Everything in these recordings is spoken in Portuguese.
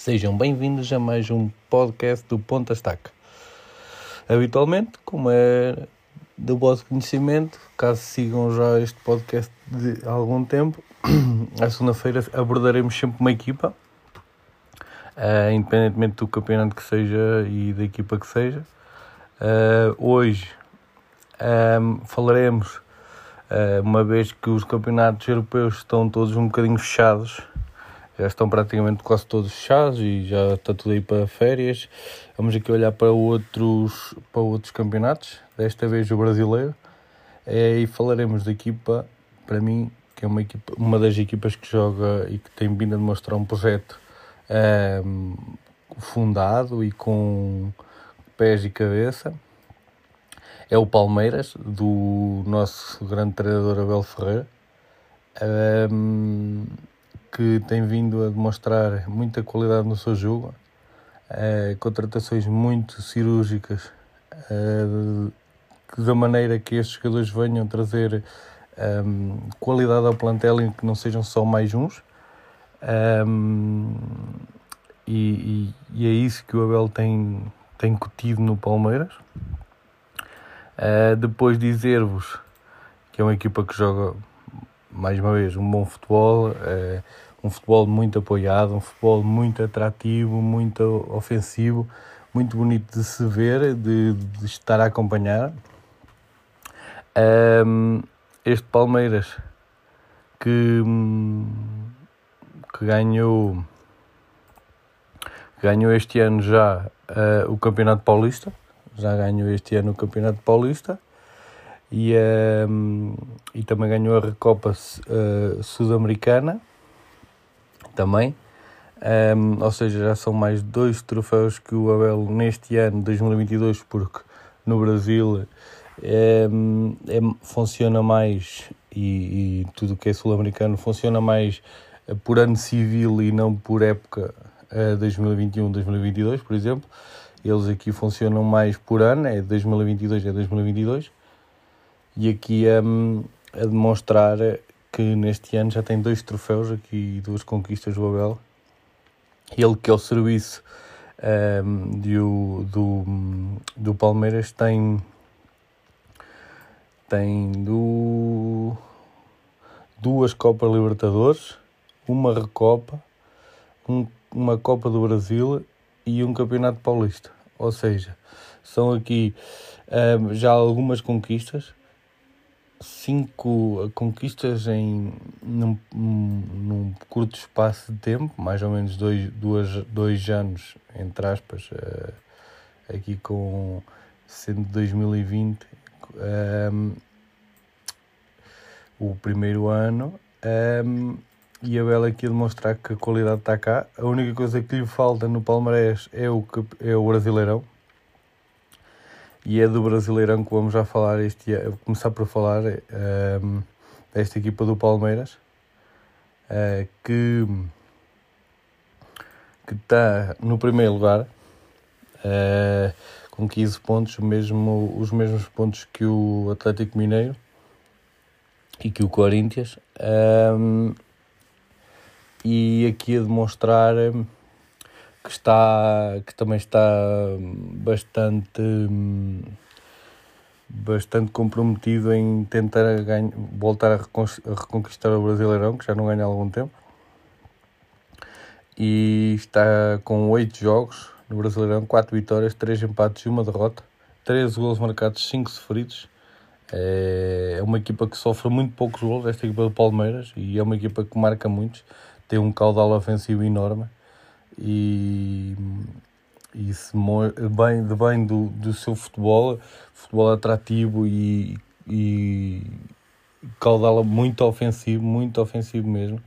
Sejam bem-vindos a mais um podcast do Ponta Estaca. Habitualmente, como é do vosso conhecimento, caso sigam já este podcast de algum tempo, à segunda-feira abordaremos sempre uma equipa, uh, independentemente do campeonato que seja e da equipa que seja. Uh, hoje um, falaremos, uh, uma vez que os campeonatos europeus estão todos um bocadinho fechados, já estão praticamente quase todos fechados e já está tudo aí para férias. Vamos aqui olhar para outros, para outros campeonatos, desta vez o brasileiro, é, e falaremos da equipa, para mim, que é uma, equipa, uma das equipas que joga e que tem vindo a demonstrar um projeto um, fundado e com pés e cabeça. É o Palmeiras, do nosso grande treinador Abel Ferreira. Um, que tem vindo a demonstrar muita qualidade no seu jogo, é, contratações muito cirúrgicas, é, da maneira que estes jogadores venham trazer é, qualidade ao plantel e que não sejam só mais uns. E, e, e, é isso que o Abel tem, tem cutido no Palmeiras. depois dizer-vos que é uma equipa que joga mais uma vez, um bom futebol, é, um futebol muito apoiado, um futebol muito atrativo, muito ofensivo, muito bonito de se ver, de, de estar a acompanhar. Este Palmeiras que, que ganhou ganhou este ano já uh, o Campeonato Paulista, já ganhou este ano o Campeonato Paulista e, um, e também ganhou a Recopa uh, Sul-Americana também. Um, ou seja, já são mais dois troféus que o Abel neste ano, 2022, porque no Brasil é, é, funciona mais e, e tudo que é sul-americano funciona mais por ano civil e não por época uh, 2021-2022, por exemplo. Eles aqui funcionam mais por ano, é 2022 é 2022 e aqui um, a demonstrar que neste ano já tem dois troféus aqui duas conquistas do Abel. Ele que é o serviço um, do, do, do Palmeiras tem tem do, duas Copas Libertadores, uma Recopa, um, uma Copa do Brasil e um Campeonato Paulista. Ou seja, são aqui um, já algumas conquistas cinco conquistas em num, num, curto espaço de tempo, mais ou menos dois, duas, dois anos, entre aspas, uh, aqui com sendo 2020 um, ehm, o primeiro ano um, ehm, e a Bela aqui a demonstrar que a qualidade está cá. A única coisa que lhe falta no Palmarés é o, é o Brasileirão e é do Brasileirão que vamos já falar este ano, começar por falar um, ehm, desta equipa do Palmeiras uh, que que está no primeiro lugar uh, com 15 pontos, mesmo, os mesmos pontos que o Atlético Mineiro e que o Corinthians um, ehm, e aqui a demonstrar que está que também está bastante bastante comprometido em tentar ganhar, voltar a, reconquistar o Brasileirão, que já não ganha há algum tempo. E está com oito jogos no Brasileirão, quatro vitórias, três empates e uma derrota, 13 gols marcados, 5 sofridos. É, é uma equipa que sofre muito poucos gols, esta equipa do Palmeiras, e é uma equipa que marca muitos, tem um caudal ofensivo enorme e, e se bem, de bem do, do seu futebol, futebol atrativo e, e caudal muito ofensivo, muito ofensivo mesmo,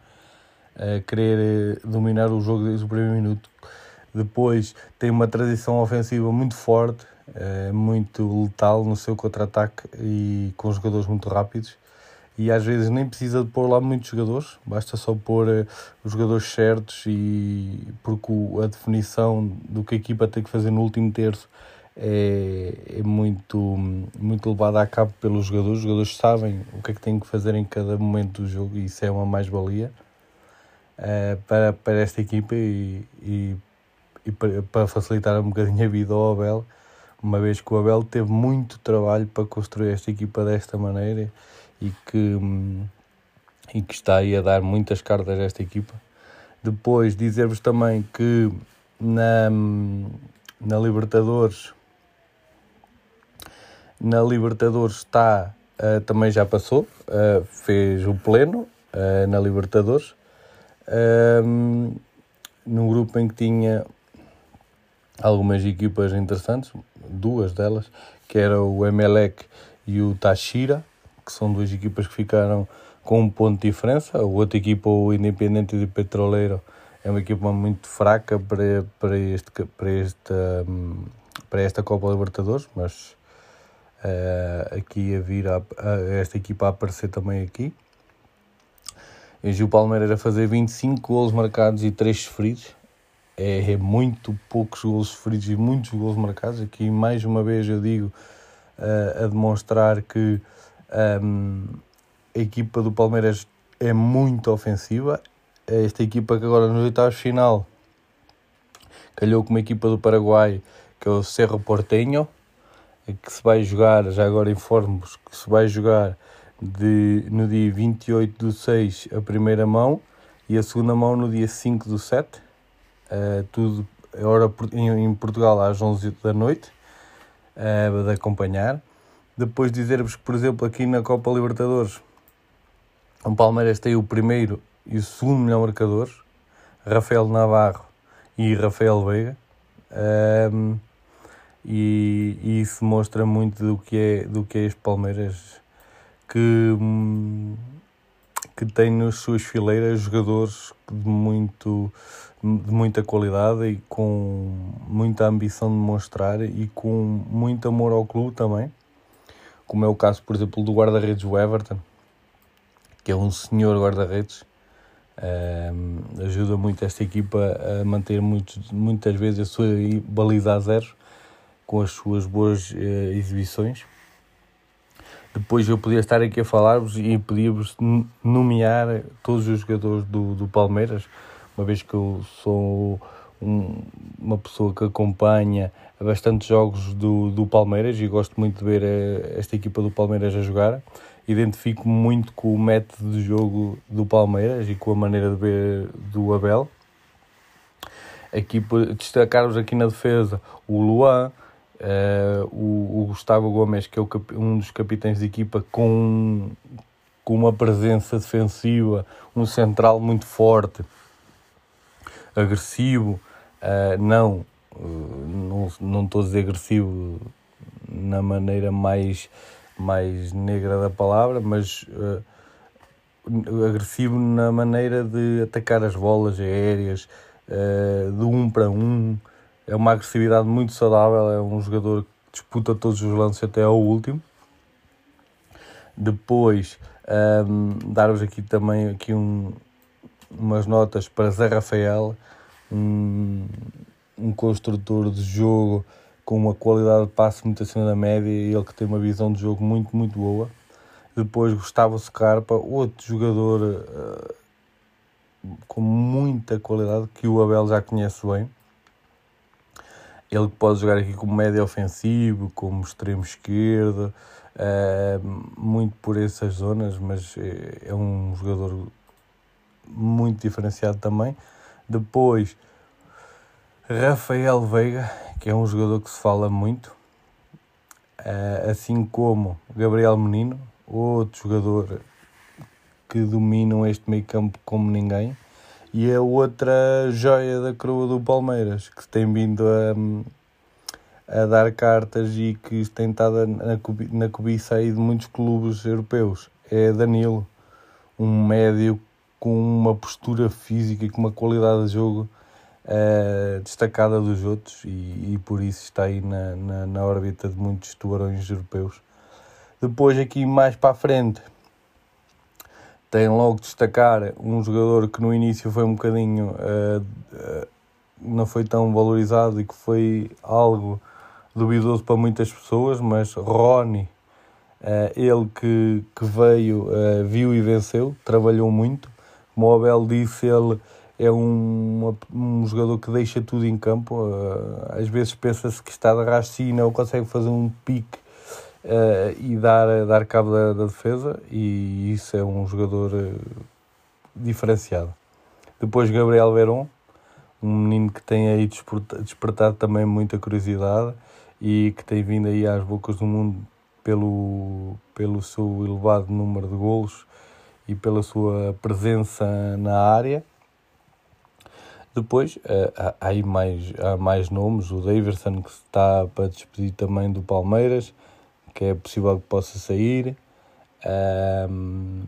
a querer eh, dominar o jogo desde o primeiro minuto. Depois tem uma tradição ofensiva muito forte, é, muito letal no seu contra-ataque e com jogadores muito rápidos e às vezes nem precisa de pôr lá muitos jogadores, basta só pôr uh, os jogadores certos e porque a definição do que a equipa tem que fazer no último terço é, é muito, muito levada a cabo pelos jogadores. Os jogadores sabem o que é que têm que fazer em cada momento do jogo e isso é uma mais-valia. uh, para, para esta equipa e, e, e para, para, facilitar um bocadinho a vida ao Abel, uma vez que o Abel teve muito trabalho para construir esta equipa desta maneira e que, e que está aí a dar muitas cartas a esta equipa. Depois dizer-vos também que na, na Libertadores na Libertadores está uh, também já passou, uh, fez o pleno uh, na Libertadores um, num grupo em que tinha algumas equipas interessantes, duas delas, que era o Emelec e o Tashira, que são duas equipas que ficaram com um ponto de diferença. A outra equipa, o Independente de Petroleiro, é uma equipa muito fraca para, para, este, para, esta, para esta Copa Libertadores, mas uh, aqui a vir a, a, esta equipa a aparecer também aqui. E o Palmeiras a fazer 25 golos marcados e 3 sofridos. É, é, muito poucos golos sofridos e muitos golos marcados. Aqui, mais uma vez, eu digo uh, a demonstrar que um, a equipa do Palmeiras é muito ofensiva. Esta equipa que agora nos oitavos final calhou com uma equipa do Paraguai, que é o Cerro Porteño, que se vai jogar, já agora informo-vos, que se vai jogar de, no dia 28 do 6 a primeira mão e a segunda mão no dia 5 do 7. Eh, tudo hora em, Portugal às 11 da noite, uh, de acompanhar. Depois dizer-vos que, por exemplo, aqui na Copa Libertadores, o Palmeiras tem o primeiro e o segundo melhor marcadores, Rafael Navarro e Rafael Veiga. Um, e, e, isso mostra muito do que é, do que é este Palmeiras que, que tem nas suas fileiras jogadores de, muito, de muita qualidade e com muita ambição de mostrar e com muito amor ao clube também, como é o caso, por exemplo, do guarda-redes Everton, que é um senhor guarda-redes, um, ajuda muito esta equipa a manter muito, muitas vezes a sua baliza a zero com as suas boas uh, exibições. Depois eu podia estar aqui a falar-vos e podia-vos nomear todos os jogadores do, do Palmeiras, uma vez que eu sou um, uma pessoa que acompanha bastante jogos do, do Palmeiras e gosto muito de ver eh, esta equipa do Palmeiras a jogar. Identifico-me muito com o método de jogo do Palmeiras e com a maneira de ver do Abel. Aqui destacar-vos aqui na defesa o Luan, Uh, o, o, Gustavo Gomes, que é o, um dos capitães de equipa, com, com uma presença defensiva, um central muito forte, agressivo, uh, não, uh, não, estou a dizer agressivo na maneira mais, mais negra da palavra, mas agressivo na maneira de atacar as bolas aéreas, de um para um, é uma agressividade muito saudável, é um jogador que disputa todos os lances até ao último. Depois, um, dar-vos aqui também aqui um, umas notas para Zé Rafael, um, um construtor de jogo com uma qualidade de passe muito acima da média e ele que tem uma visão de jogo muito, muito boa. Depois Gustavo Scarpa, outro jogador uh, com muita qualidade que o Abel já conhece bem. Ele pode jogar aqui como médio ofensivo, como extremo esquerdo, uh, muito por essas zonas, mas é, é um jogador muito diferenciado também. Depois, Rafael Veiga, que é um jogador que se fala muito, uh, assim como Gabriel Menino, outro jogador que dominam este meio campo como ninguém. E a outra joia da coroa do Palmeiras, que tem vindo a, a dar cartas e que tem estado na, na cobiça aí de muitos clubes europeus, é Danilo, um médio com uma postura física e com uma qualidade de jogo uh, destacada dos outros e, e, por isso está aí na, na, na órbita de muitos tubarões europeus. Depois aqui mais para a frente tem logo de destacar um jogador que no início foi um bocadinho uh, uh, não foi tão valorizado e que foi algo duvidoso para muitas pessoas, mas Rony, uh, ele que, que veio, viu e venceu, trabalhou muito, Como o Abel disse, ele é um, um jogador que deixa tudo em campo. Às vezes pensa-se que está de e não consegue fazer um pique uh, e dar, dar cabo da, da, defesa, e isso é um jogador uh, diferenciado. Depois Gabriel Veron, um menino que tem aí despertado também muita curiosidade e que tem vindo aí às bocas do mundo pelo, pelo seu elevado número de golos e pela sua presença na área. Depois uh, há, aí mais, há mais nomes, o Davidson que está para despedir também do Palmeiras, que é possível que possa sair. Um,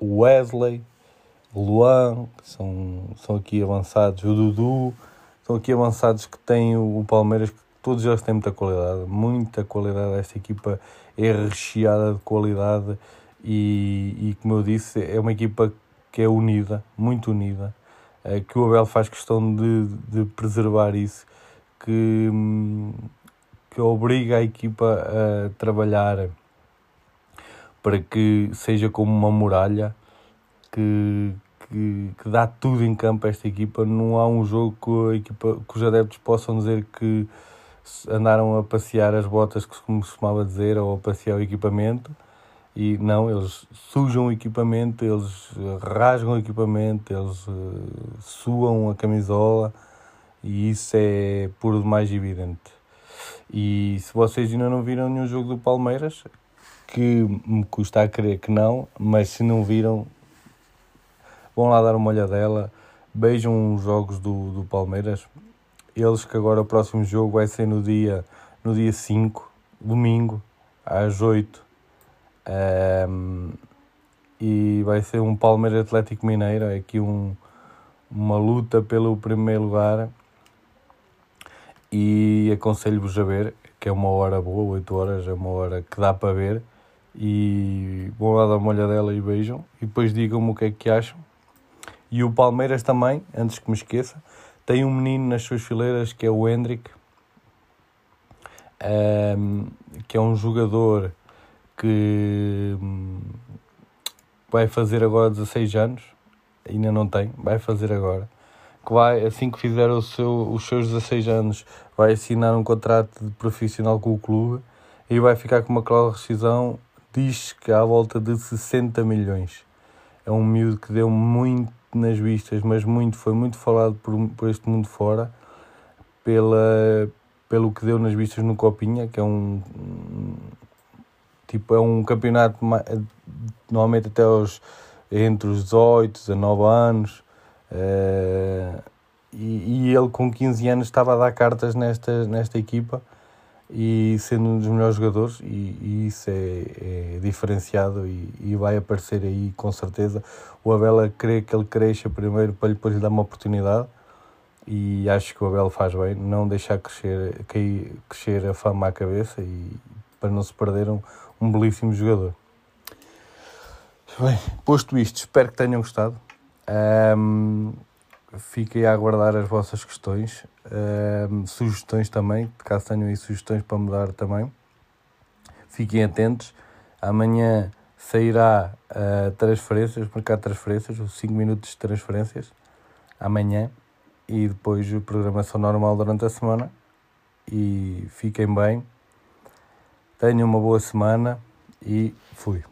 o Wesley, o Luan, são, são aqui avançados, o Dudu, são aqui avançados que têm o, Palmeiras, que todos eles têm muita qualidade, muita qualidade. Esta equipa é recheada de qualidade e, e como eu disse, é uma equipa que é unida, muito unida, é, que o Abel faz questão de, de preservar isso, que, hum, que obriga a equipa a trabalhar para que seja como uma muralha que, que, que, dá tudo em campo a esta equipa. Não há um jogo que, a equipa, que os adeptos possam dizer que andaram a passear as botas, que se costumava dizer, ou a passear o equipamento. E não, eles sujam o equipamento, eles rasgam o equipamento, eles uh, suam a camisola e isso é por demais evidente. E se vocês ainda não viram nenhum jogo do Palmeiras, que me custa a crer que não, mas se não viram, vão lá dar uma olhadela, beijam os jogos do, do Palmeiras. Eles que agora o próximo jogo vai ser no dia, no dia 5, domingo, às 8. Um, e vai ser um Palmeiras Atlético Mineiro, é aqui um, uma luta pelo primeiro lugar e aconselho-vos a ver, que é uma hora boa, 8 horas, é uma hora que dá para ver. E vão lá dar uma olhadela e beijam. E depois digam-me o que é que acham. E o Palmeiras também, antes que me esqueça, tem um menino nas suas fileiras que é o Hendrick, um, que é um jogador que hum, vai fazer agora 16 anos, ainda não tem, vai fazer agora que vai, assim que fizer o seu, os seus 16 anos, vai assinar um contrato de profissional com o clube e vai ficar com uma cláusula de rescisão, diz que à volta de 60 milhões. É um miúdo que deu muito nas vistas, mas muito, foi muito falado por, por este mundo fora, pela, pelo que deu nas vistas no Copinha, que é um, tipo, é um campeonato normalmente até aos entre os 18, 19 anos, Uh, e, e, ele com 15 anos estava a dar cartas nesta, nesta equipa e sendo um dos melhores jogadores e, e isso é, é diferenciado e, e, vai aparecer aí com certeza. O Abel crê que ele cresça primeiro para depois lhe dar uma oportunidade e acho que o Abel faz bem, não deixar crescer, cair, crescer a fama à cabeça e para não se perder um, um belíssimo jogador. Bem, posto isto, espero que tenham gostado. Um, fiquem a aguardar as vossas questões, um, sugestões também, caso tenham aí sugestões para mudar também. Fiquem atentos. Amanhã sairá uh, transferências, mercado de transferências, os 5 minutos de transferências. Amanhã. E depois a programação normal durante a semana. E fiquem bem. Tenham uma boa semana e fui.